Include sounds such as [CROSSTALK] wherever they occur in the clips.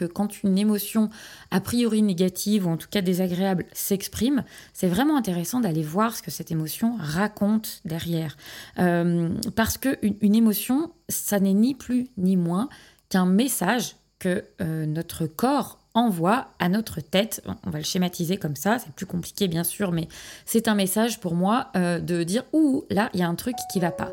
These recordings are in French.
que quand une émotion a priori négative ou en tout cas désagréable s'exprime, c'est vraiment intéressant d'aller voir ce que cette émotion raconte derrière. Euh, parce qu'une une émotion, ça n'est ni plus ni moins qu'un message que euh, notre corps envoie à notre tête, on va le schématiser comme ça, c'est plus compliqué bien sûr, mais c'est un message pour moi euh, de dire ouh là il y a un truc qui va pas.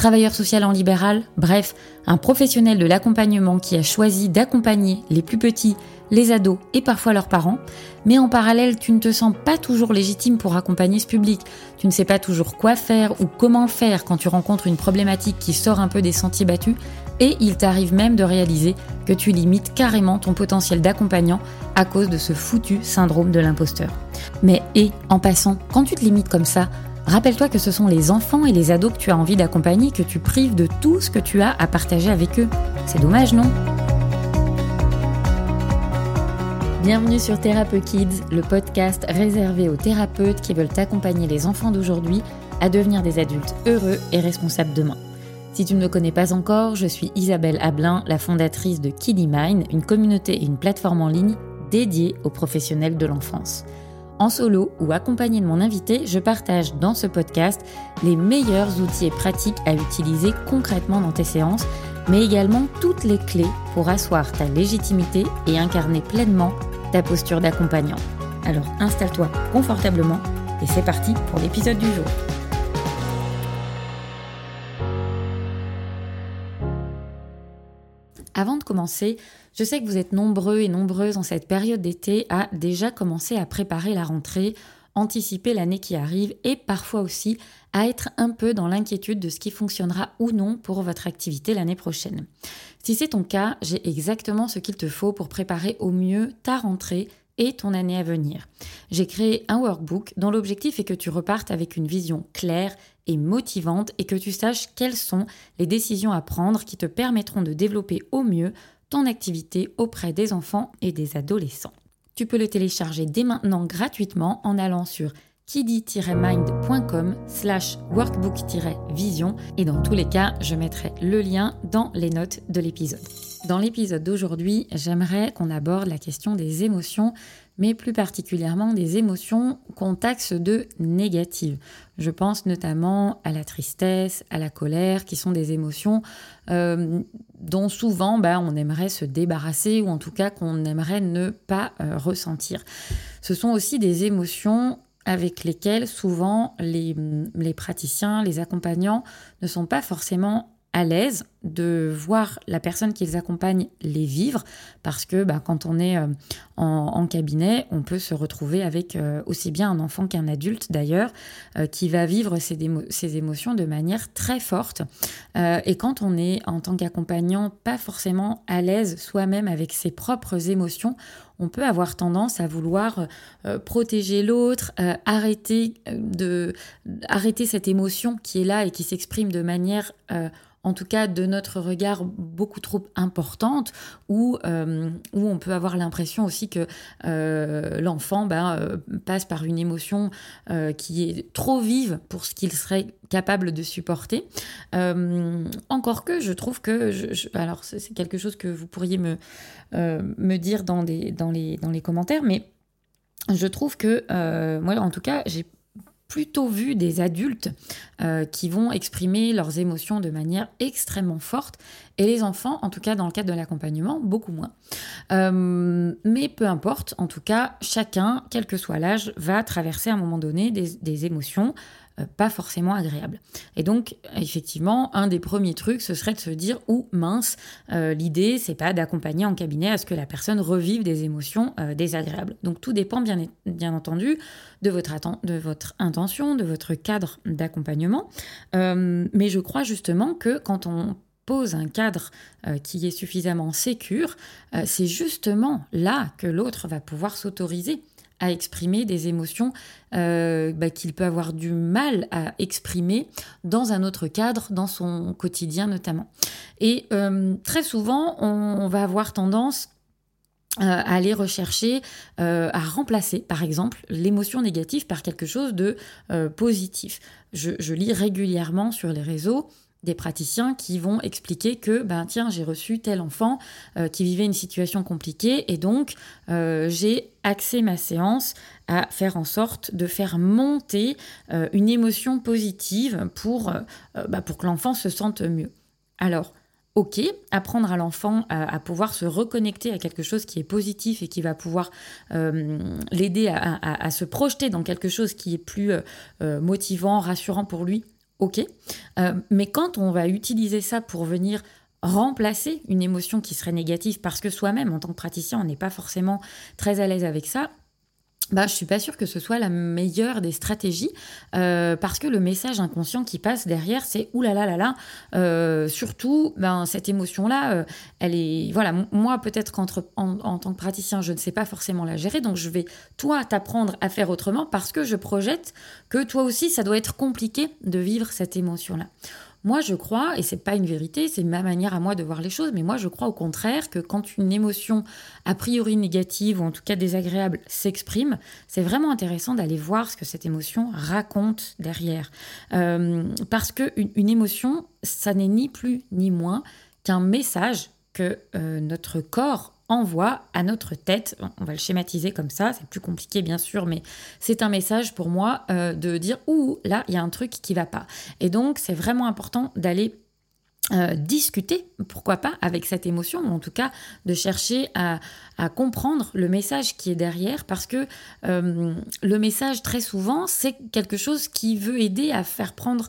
travailleur social en libéral, bref, un professionnel de l'accompagnement qui a choisi d'accompagner les plus petits les ados et parfois leurs parents, mais en parallèle, tu ne te sens pas toujours légitime pour accompagner ce public. Tu ne sais pas toujours quoi faire ou comment faire quand tu rencontres une problématique qui sort un peu des sentiers battus, et il t'arrive même de réaliser que tu limites carrément ton potentiel d'accompagnant à cause de ce foutu syndrome de l'imposteur. Mais et, en passant, quand tu te limites comme ça, Rappelle-toi que ce sont les enfants et les ados que tu as envie d'accompagner que tu prives de tout ce que tu as à partager avec eux. C'est dommage, non? Bienvenue sur Thérapeute Kids, le podcast réservé aux thérapeutes qui veulent accompagner les enfants d'aujourd'hui à devenir des adultes heureux et responsables demain. Si tu ne me connais pas encore, je suis Isabelle Ablin, la fondatrice de Kiddy Mind, une communauté et une plateforme en ligne dédiée aux professionnels de l'enfance. En solo ou accompagné de mon invité, je partage dans ce podcast les meilleurs outils et pratiques à utiliser concrètement dans tes séances mais également toutes les clés pour asseoir ta légitimité et incarner pleinement ta posture d'accompagnant. Alors installe-toi confortablement et c'est parti pour l'épisode du jour. Avant de commencer, je sais que vous êtes nombreux et nombreuses en cette période d'été à déjà commencer à préparer la rentrée, anticiper l'année qui arrive et parfois aussi à être un peu dans l'inquiétude de ce qui fonctionnera ou non pour votre activité l'année prochaine. Si c'est ton cas, j'ai exactement ce qu'il te faut pour préparer au mieux ta rentrée et ton année à venir. J'ai créé un workbook dont l'objectif est que tu repartes avec une vision claire et motivante et que tu saches quelles sont les décisions à prendre qui te permettront de développer au mieux ton activité auprès des enfants et des adolescents. Tu peux le télécharger dès maintenant gratuitement en allant sur kiddy-mind.com slash workbook-vision et dans tous les cas, je mettrai le lien dans les notes de l'épisode. Dans l'épisode d'aujourd'hui, j'aimerais qu'on aborde la question des émotions, mais plus particulièrement des émotions qu'on taxe de négatives. Je pense notamment à la tristesse, à la colère, qui sont des émotions euh, dont souvent bah, on aimerait se débarrasser ou en tout cas qu'on aimerait ne pas euh, ressentir. Ce sont aussi des émotions avec lesquels souvent les, les, praticiens, les accompagnants ne sont pas forcément à l'aise de voir la personne qu'ils accompagnent les vivre, parce que bah, quand on est euh, en, cabinet, on peut se retrouver avec euh, aussi bien un enfant qu'un adulte d'ailleurs, euh, qui va vivre ces, émotions de manière très forte. et quand on est en tant qu'accompagnant pas forcément à l'aise soi-même avec ses propres émotions, on peut avoir tendance à vouloir protéger l'autre, arrêter, de, arrêter cette émotion qui est là et qui s'exprime de manière en tout cas de notre regard beaucoup trop importante, où, euh, où on peut avoir l'impression aussi que euh, l'enfant ben, euh, passe par une émotion qui est trop vive pour ce qu'il serait capable de supporter. encore que je trouve que, je, alors c'est quelque chose que vous pourriez me, me dire dans, des, dans, les, dans les commentaires, mais je trouve que, moi en tout cas, j'ai plutôt vu des adultes euh, qui vont exprimer leurs émotions de manière extrêmement forte et les enfants, en tout cas dans le cadre de l'accompagnement, beaucoup moins. Euh, mais peu importe, en tout cas, chacun, quel que soit l'âge, va traverser à un moment donné des émotions pas forcément agréable. Et donc, effectivement, un des premiers trucs, ce serait de se dire, ou mince, euh, l'idée, c'est pas d'accompagner en cabinet à ce que la personne revive des émotions euh, désagréables. Donc, tout dépend bien, entendu de votre, de intention, de votre cadre d'accompagnement. mais je crois justement que quand on pose un cadre qui est suffisamment sécure, c'est justement là que l'autre va pouvoir s'autoriser à exprimer des émotions euh, bah, qu'il peut avoir du mal à exprimer dans un autre cadre, dans son quotidien notamment. Et euh, très souvent, on, va avoir tendance euh, à aller rechercher, à remplacer, par exemple, l'émotion négative par quelque chose de positif. je, lis régulièrement sur les réseaux des praticiens qui vont expliquer que ben tiens j'ai reçu tel enfant euh, qui vivait une situation compliquée et donc euh, j'ai axé ma séance à faire en sorte de faire monter euh, une émotion positive pour, bah, pour que l'enfant se sente mieux. Alors Ok, apprendre à l'enfant à, pouvoir se reconnecter à quelque chose qui est positif et qui va pouvoir l'aider à, se projeter dans quelque chose qui est plus motivant, rassurant pour lui, ok. Euh, mais quand on va utiliser ça pour venir remplacer une émotion qui serait négative parce que soi-même, en tant que praticien, on n'est pas forcément très à l'aise avec ça, bah, je suis pas sûre que ce soit la meilleure des stratégies euh, parce que le message inconscient qui passe derrière, c'est oulala là là là. Euh, surtout, ben cette émotion là, euh, elle est voilà. Moi peut-être qu'entre en, tant que praticien, je ne sais pas forcément la gérer, donc je vais toi t'apprendre à faire autrement parce que je projette que toi aussi ça doit être compliqué de vivre cette émotion là. Moi, je crois, et c'est pas une vérité, c'est ma manière à moi de voir les choses, mais moi, je crois au contraire que quand une émotion a priori négative ou en tout cas désagréable s'exprime, c'est vraiment intéressant d'aller voir ce que cette émotion raconte derrière. Euh, parce qu'une une émotion, ça n'est ni plus ni moins qu'un message que euh, notre corps envoie à notre tête, on va le schématiser comme ça, c'est plus compliqué bien sûr, mais c'est un message pour moi euh, de dire ouh là il y a un truc qui va pas. Et donc c'est vraiment important d'aller euh, discuter, pourquoi pas, avec cette émotion, ou en tout cas de chercher à, comprendre le message qui est derrière, parce que euh, le message, très souvent, c'est quelque chose qui veut aider à faire prendre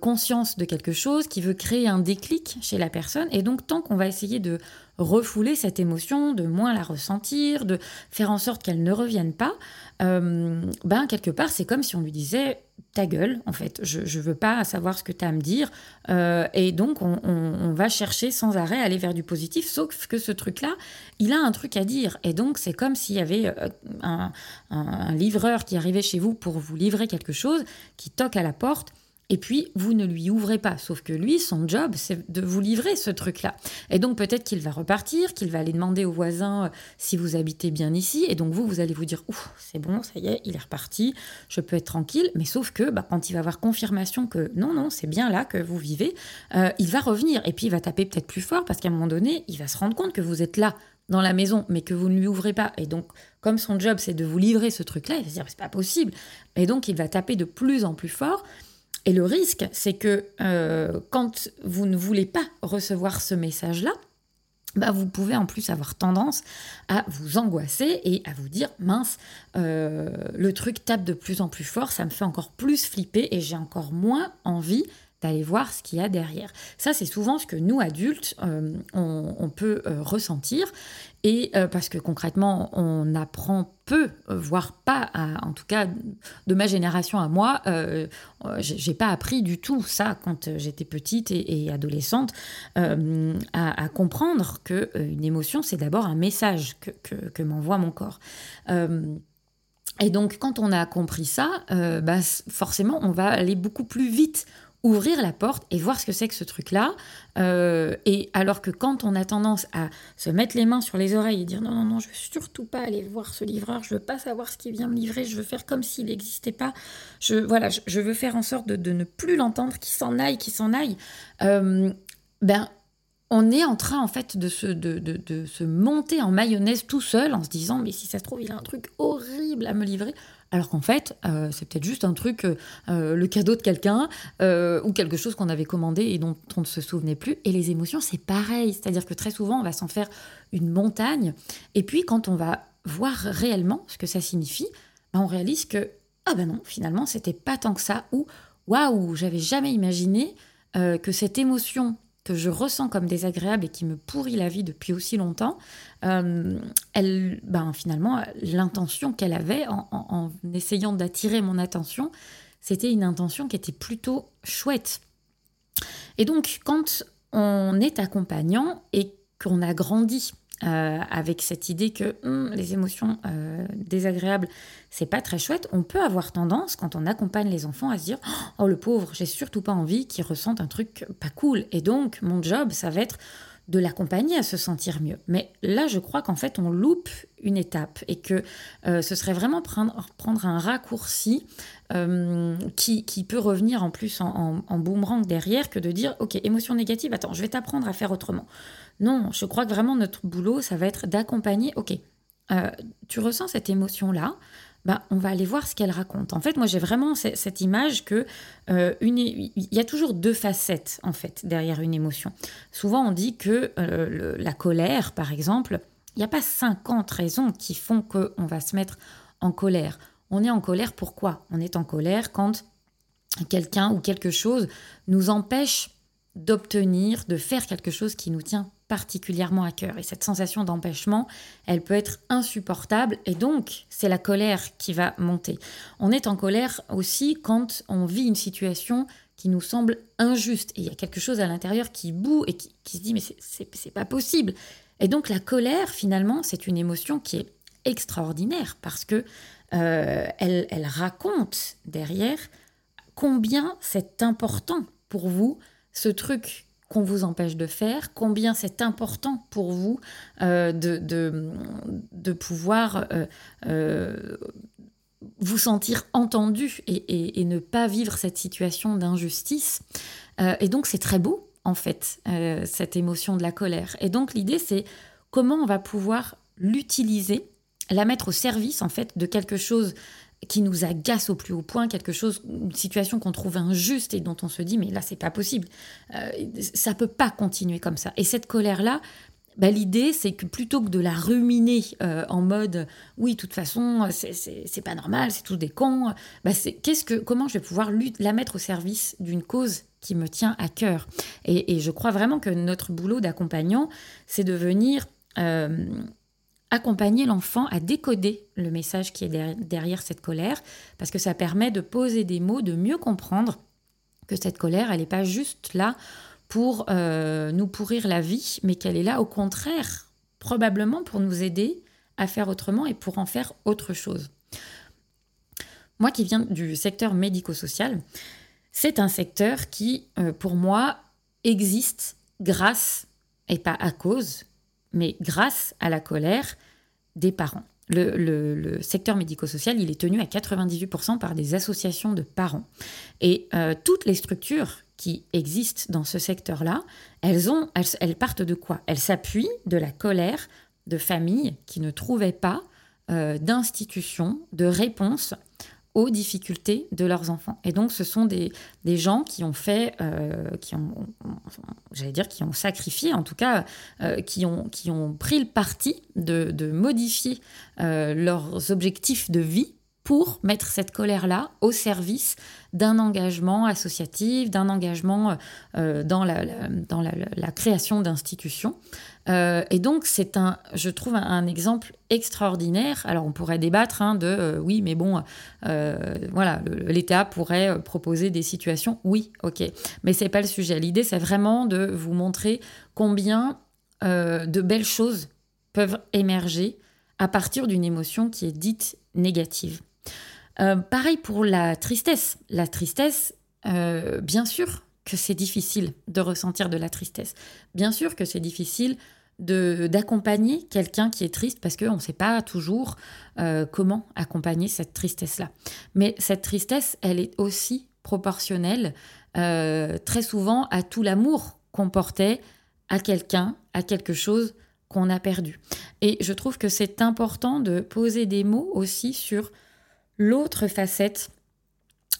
conscience de quelque chose, qui veut créer un déclic chez la personne, et donc tant qu'on va essayer de refouler cette émotion, de moins la ressentir, de faire en sorte qu'elle ne revienne pas, euh, ben quelque part c'est comme si on lui disait ta gueule en fait, je ne veux pas savoir ce que tu as à me dire, euh, et donc on, va chercher sans arrêt à aller vers du positif, sauf que ce truc-là, il a un truc à dire, et donc c'est comme s'il y avait euh, un, un livreur qui arrivait chez vous pour vous livrer quelque chose, qui toque à la porte, et puis, vous ne lui ouvrez pas. Sauf que lui, son job, c'est de vous livrer ce truc-là. Et donc, peut-être qu'il va repartir, qu'il va aller demander aux voisins euh, si vous habitez bien ici. Et donc, vous, vous allez vous dire, ouf, c'est bon, ça y est, il est reparti, je peux être tranquille. Mais sauf que, bah, quand il va avoir confirmation que non, non, c'est bien là que vous vivez, euh, il va revenir. Et puis, il va taper peut-être plus fort parce qu'à un moment donné, il va se rendre compte que vous êtes là dans la maison, mais que vous ne lui ouvrez pas. Et donc, comme son job, c'est de vous livrer ce truc-là, il va se dire, c'est pas possible. Et donc, il va taper de plus en plus fort. Et le risque, c'est que euh, quand vous ne voulez pas recevoir ce message-là, bah vous pouvez en plus avoir tendance à vous angoisser et à vous dire mince, euh, le truc tape de plus en plus fort, ça me fait encore plus flipper et j'ai encore moins envie d'aller voir ce qu'il y a derrière. Ça, c'est souvent ce que nous, adultes, euh, on, peut ressentir. Et euh, parce que concrètement, on apprend peu, voire pas, en tout cas de ma génération à moi, j'ai pas appris du tout ça quand j'étais petite et, adolescente, à, comprendre que une émotion, c'est d'abord un message que, que m'envoie mon corps. et donc, quand on a compris ça, bah, forcément, on va aller beaucoup plus vite ouvrir la porte et voir ce que c'est que ce truc-là. Euh, et alors que quand on a tendance à se mettre les mains sur les oreilles et dire non, non, non, je veux surtout pas aller voir ce livreur, je veux pas savoir ce qu'il vient me livrer, je veux faire comme s'il n'existait pas, je, voilà, je, veux faire en sorte de, ne plus l'entendre, qu'il s'en aille, qu'il s'en aille, euh, ben on est en train en fait de se, de, de, de, se monter en mayonnaise tout seul en se disant mais si ça se trouve il a un truc horrible à me livrer alors qu'en fait, euh, c'est peut-être juste un truc, euh, euh, le cadeau de quelqu'un, ou quelque chose qu'on avait commandé et dont on ne se souvenait plus. Et les émotions, c'est pareil. C'est-à-dire que très souvent, on va s'en faire une montagne. Et puis, quand on va voir réellement ce que ça signifie, ben, on réalise que, ah ben non, finalement, c'était pas tant que ça. Ou, waouh, j'avais jamais imaginé que cette émotion que je ressens comme désagréable et qui me pourrit la vie depuis aussi longtemps, euh, elle, ben, finalement, l'intention qu'elle avait en, essayant d'attirer mon attention, c'était une intention qui était plutôt chouette. Et donc, quand on est accompagnant et qu'on a grandi avec cette idée que hum, les émotions désagréables, c'est pas très chouette, on peut avoir tendance, quand on accompagne les enfants, à se dire Oh, le pauvre, j'ai surtout pas envie qu'il ressente un truc pas cool. Et donc, mon job, ça va être de l'accompagner à se sentir mieux. Mais là, je crois qu'en fait, on loupe une étape et que euh, ce serait vraiment prendre, prendre un raccourci euh, qui, peut revenir en plus en, boomerang derrière que de dire, OK, émotion négative, attends, je vais t'apprendre à faire autrement. Non, je crois que vraiment notre boulot, ça va être d'accompagner, OK, euh, tu ressens cette émotion-là, bah, on va aller voir ce qu'elle raconte. En fait, moi, j'ai vraiment cette image que euh, il y a toujours deux facettes en fait derrière une émotion. Souvent, on dit que euh, la colère, par exemple, il n'y a pas 50 raisons qui font qu'on va se mettre en colère. On est en colère pourquoi On est en colère quand quelqu'un ou quelque chose nous empêche d'obtenir, de faire quelque chose qui nous tient particulièrement à cœur. Et cette sensation d'empêchement, elle peut être insupportable et donc c'est la colère qui va monter. On est en colère aussi quand on vit une situation qui nous semble injuste et il y a quelque chose à l'intérieur qui boue et qui, se dit mais c'est pas possible. Et donc la colère finalement c'est une émotion qui est extraordinaire parce que euh, elle, elle raconte derrière combien c'est important pour vous ce truc qu'on vous empêche de faire, combien c'est important pour vous euh, de, de, pouvoir euh, euh, vous sentir entendu et, ne pas vivre cette situation d'injustice. et donc c'est très beau, en fait, cette émotion de la colère. Et donc l'idée, c'est comment on va pouvoir l'utiliser, la mettre au service, en fait, de quelque chose qui nous agace au plus haut point, quelque chose, une situation qu'on trouve injuste et dont on se dit mais là c'est pas possible, euh, ça peut pas continuer comme ça. Et cette colère là, bah, l'idée c'est que plutôt que de la ruminer euh, en mode oui de toute façon c'est pas normal, c'est tous des cons, bah, qu'est-ce que comment je vais pouvoir la mettre au service d'une cause qui me tient à cœur? Et, et, je crois vraiment que notre boulot d'accompagnant, c'est de venir euh, accompagner l'enfant à décoder le message qui est derrière cette colère, parce que ça permet de poser des mots, de mieux comprendre que cette colère, elle n'est pas juste là pour euh, nous pourrir la vie, mais qu'elle est là au contraire, probablement pour nous aider à faire autrement et pour en faire autre chose. Moi qui viens du secteur médico-social, c'est un secteur qui, euh, pour moi, existe grâce, et pas à cause, mais grâce à la colère des parents. Le, secteur médico-social, il est tenu à 98% par des associations de parents. Et euh, toutes les structures qui existent dans ce secteur-là, elles, partent de quoi? Elles s'appuient de la colère de familles qui ne trouvaient pas euh, d'institutions, de réponses difficultés de leurs enfants. Et donc, ce sont des, gens qui ont fait, euh, qui ont, j'allais dire, qui ont sacrifié, en tout cas, euh, qui, ont, pris le parti de, de modifier euh, leurs objectifs de vie pour mettre cette colère-là au service d'un engagement associatif, d'un engagement dans, la, dans la, création d'institutions. et donc, c'est un, je trouve, un, exemple extraordinaire. Alors, on pourrait débattre hein, de oui, mais bon, voilà, l'État pourrait proposer des situations. Oui, ok, mais c'est pas le sujet. L'idée, c'est vraiment de vous montrer combien de belles choses peuvent émerger à partir d'une émotion qui est dite négative. Euh, pareil pour la tristesse. La tristesse, euh, bien sûr que c'est difficile de ressentir de la tristesse. Bien sûr que c'est difficile d'accompagner quelqu'un qui est triste parce qu'on ne sait pas toujours euh, comment accompagner cette tristesse-là. Mais cette tristesse, elle est aussi proportionnelle très souvent à tout l'amour qu'on portait à quelqu'un, à quelque chose qu'on a perdu. Et je trouve que c'est important de poser des mots aussi sur l'autre facette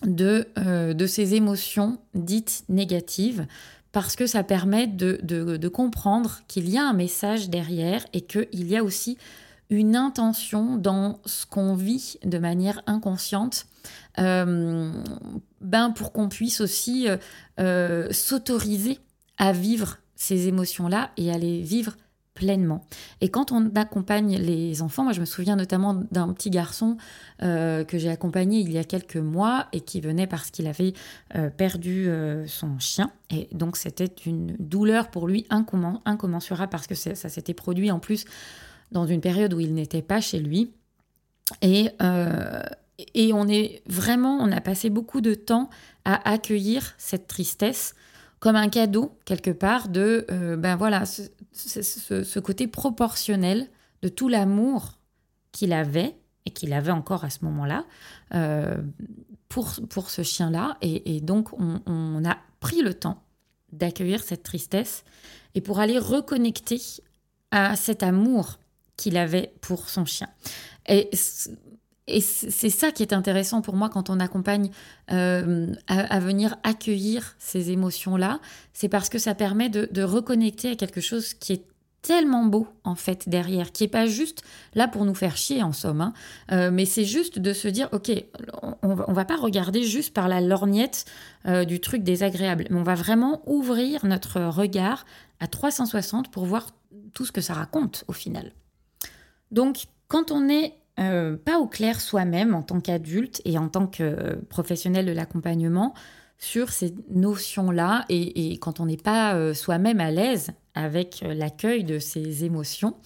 de, euh, de ces émotions dites négatives, parce que ça permet de, de, comprendre qu'il y a un message derrière et qu'il y a aussi une intention dans ce qu'on vit de manière inconsciente, euh, ben pour qu'on puisse aussi euh, s'autoriser à vivre ces émotions-là et à les vivre pleinement. Et quand on accompagne les enfants, moi je me souviens notamment d'un petit garçon euh, que j'ai accompagné il y a quelques mois et qui venait parce qu'il avait euh, perdu euh, son chien. Et donc c'était une douleur pour lui incommensurable parce que ça s'était produit en plus dans une période où il n'était pas chez lui. Et, et on est vraiment, on a passé beaucoup de temps à accueillir cette tristesse comme un cadeau quelque part de euh, ben voilà ce, côté proportionnel de tout l'amour qu'il avait et qu'il avait encore à ce moment-là euh, pour, pour ce chien-là. Et, donc on, a pris le temps d'accueillir cette tristesse et pour aller reconnecter à cet amour qu'il avait pour son chien. Et et c'est ça qui est intéressant pour moi quand on accompagne euh, à, venir accueillir ces émotions-là, c'est parce que ça permet de, reconnecter à quelque chose qui est tellement beau en fait derrière, qui est pas juste là pour nous faire chier en somme, hein. euh, mais c'est juste de se dire ok, on va, va pas regarder juste par la lorgnette euh, du truc désagréable, mais on va vraiment ouvrir notre regard à 360 pour voir tout ce que ça raconte au final. Donc quand on est euh, pas au clair soi-même en tant qu'adulte et en tant que professionnel de l'accompagnement sur ces notions-là. Et, quand on n'est pas euh, soi-même à l'aise avec euh, l'accueil de ces émotions,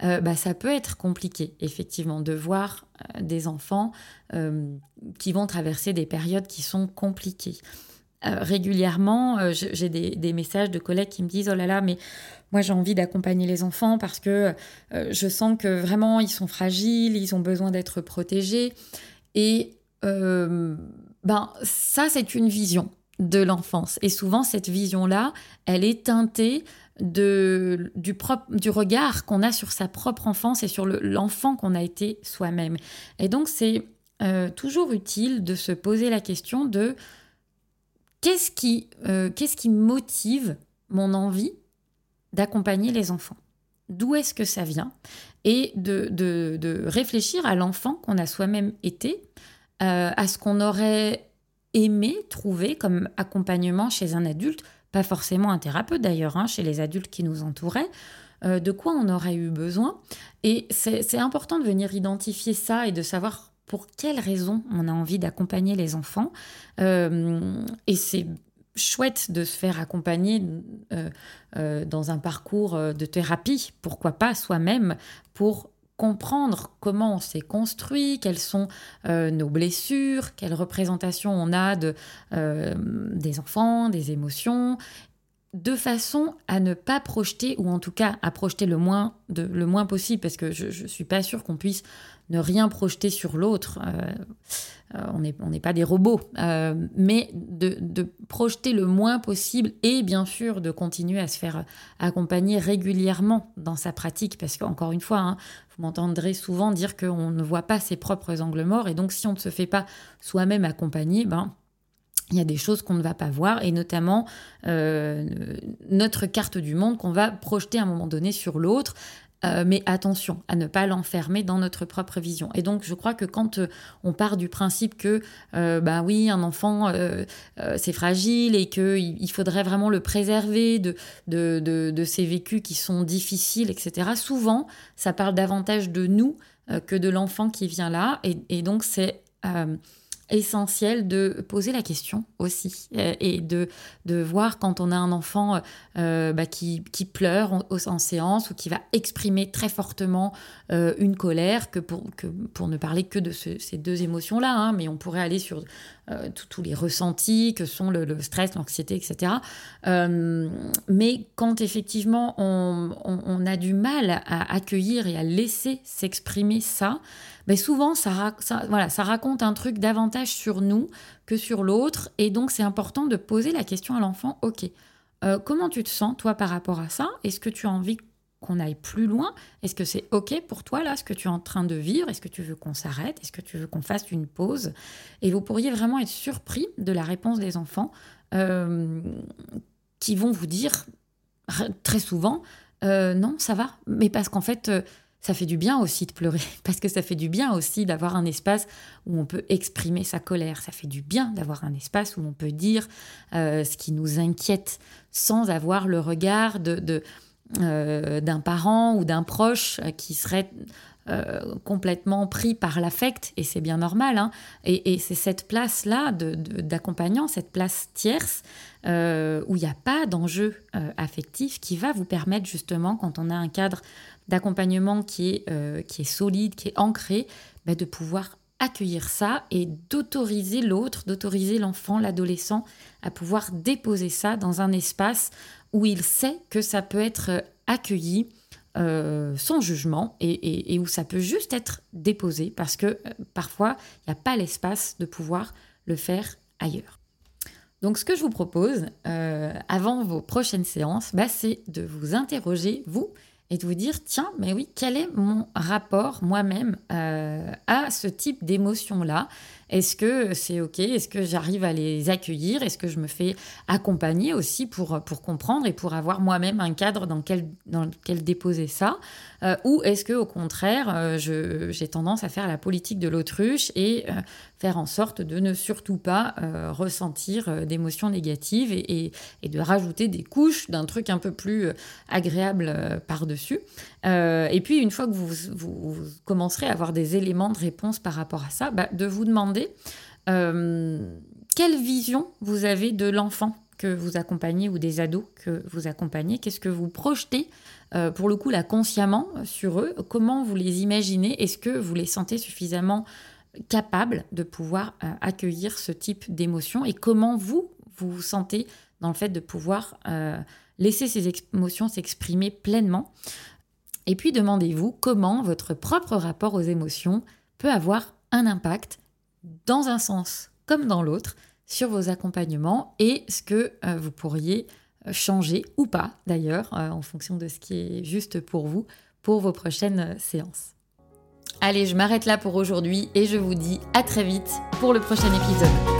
bah, ça peut être compliqué, effectivement, de voir des enfants qui vont traverser des périodes qui sont compliquées. régulièrement, j'ai des, des, messages de collègues qui me disent Oh là là, mais moi, j'ai envie d'accompagner les enfants parce que euh, je sens que vraiment, ils sont fragiles, ils ont besoin d'être protégés. Et euh, ben, ça, c'est une vision de l'enfance. Et souvent, cette vision-là, elle est teintée de, du, du regard qu'on a sur sa propre enfance et sur l'enfant qu'on a été soi-même. Et donc, c'est euh, toujours utile de se poser la question de qu'est-ce qui, qu'est-ce qui motive mon envie d'accompagner les enfants. D'où est-ce que ça vient? Et de, de, réfléchir à l'enfant qu'on a soi-même été, euh, à ce qu'on aurait aimé trouver comme accompagnement chez un adulte, pas forcément un thérapeute d'ailleurs, hein, chez les adultes qui nous entouraient, euh, de quoi on aurait eu besoin? Et c'est important de venir identifier ça et de savoir pour quelles raisons on a envie d'accompagner les enfants. Euh, et c'est chouette de se faire accompagner euh, euh, dans un parcours euh, de thérapie, pourquoi pas soi-même, pour comprendre comment on s'est construit, quelles sont nos blessures, quelle représentation on a de, des enfants, des émotions, de façon à ne pas projeter, ou en tout cas à projeter le moins, de, le moins possible, parce que je ne suis pas sûre qu'on puisse ne rien projeter sur l'autre. Euh, euh, on n'est pas des robots, euh, mais de, projeter le moins possible et bien sûr de continuer à se faire accompagner régulièrement dans sa pratique, parce qu'encore une fois, hein, vous m'entendrez souvent dire qu'on ne voit pas ses propres angles morts, et donc si on ne se fait pas soi-même accompagner, ben, il y a des choses qu'on ne va pas voir, et notamment notre carte du monde qu'on va projeter à un moment donné sur l'autre, euh, mais attention à ne pas l'enfermer dans notre propre vision. Et donc, je crois que quand euh, on part du principe que, euh, bah oui, un enfant, c'est fragile et qu'il il faudrait vraiment le préserver de, de, de, ses vécus qui sont difficiles, etc., souvent, ça parle davantage de nous que de l'enfant qui vient là. Et, et donc, c'est essentiel de poser la question aussi euh, et de, de voir quand on a un enfant euh, euh, bah, qui, qui, pleure en, séance ou qui va exprimer très fortement une colère, que pour, que pour ne parler que de ces deux émotions-là, hein, mais on pourrait aller sur tous les ressentis que sont le, stress, l'anxiété, etc. mais quand effectivement on, on, a du mal à accueillir et à laisser s'exprimer ça, mais souvent, ça, voilà, ça raconte un truc davantage sur nous que sur l'autre. Et donc, c'est important de poser la question à l'enfant, OK, euh, comment tu te sens, toi, par rapport à ça? Est-ce que tu as envie qu'on aille plus loin. Est-ce que c'est OK pour toi, là, ce que tu es en train de vivre? Est-ce que tu veux qu'on s'arrête? Est-ce que tu veux qu'on fasse une pause? Et vous pourriez vraiment être surpris de la réponse des enfants euh, qui vont vous dire très souvent, euh, non, ça va, mais parce qu'en fait ça fait du bien aussi de pleurer, [LAUGHS] parce que ça fait du bien aussi d'avoir un espace où on peut exprimer sa colère. Ça fait du bien d'avoir un espace où on peut dire euh, ce qui nous inquiète sans avoir le regard de, d'un parent ou d'un proche qui serait euh, complètement pris par l'affect, et c'est bien normal. Hein. Et, c'est cette place-là d'accompagnant, cette place tierce, euh, où il n'y a pas d'enjeu euh, affectif, qui va vous permettre justement, quand on a un cadre d'accompagnement qui, est qui est solide, qui est ancré, bah, de pouvoir accueillir ça et d'autoriser l'autre, d'autoriser l'enfant, l'adolescent à pouvoir déposer ça dans un espace où il sait que ça peut être accueilli, euh, sans jugement et, où ça peut juste être déposé parce que euh, parfois il n'y a pas l'espace de pouvoir le faire ailleurs. Donc ce que je vous propose euh, avant vos prochaines séances, bah, c'est de vous interroger, vous, et de vous dire, tiens, mais oui, quel est mon rapport moi-même à ce type d'émotion-là? Est-ce que c'est OK? Est-ce que j'arrive à les accueillir? Est-ce que je me fais accompagner aussi pour, comprendre et pour avoir moi-même un cadre dans lequel, déposer ça? Euh, Ou est-ce que au contraire, euh, j'ai tendance à faire la politique de l'autruche et euh, faire en sorte de ne surtout pas ressentir d'émotions négatives et, de rajouter des couches d'un truc un peu plus agréable par-dessus? Et puis, une fois que vous, commencerez à avoir des éléments de réponse par rapport à ça, bah, de vous demander euh, quelle vision vous avez de l'enfant que vous accompagnez ou des ados que vous accompagnez? Qu'est-ce que vous projetez, euh, pour le coup, là, consciemment sur eux? Comment vous les imaginez? Est-ce que vous les sentez suffisamment capables de pouvoir euh, accueillir ce type d'émotion? Et comment vous vous sentez dans le fait de pouvoir laisser ces émotions s'exprimer pleinement? Et puis demandez-vous comment votre propre rapport aux émotions peut avoir un impact dans un sens comme dans l'autre sur vos accompagnements et ce que euh, vous pourriez euh, changer ou pas d'ailleurs euh, en fonction de ce qui est juste pour vous pour vos prochaines séances. Allez, je m'arrête là pour aujourd'hui et je vous dis à très vite pour le prochain épisode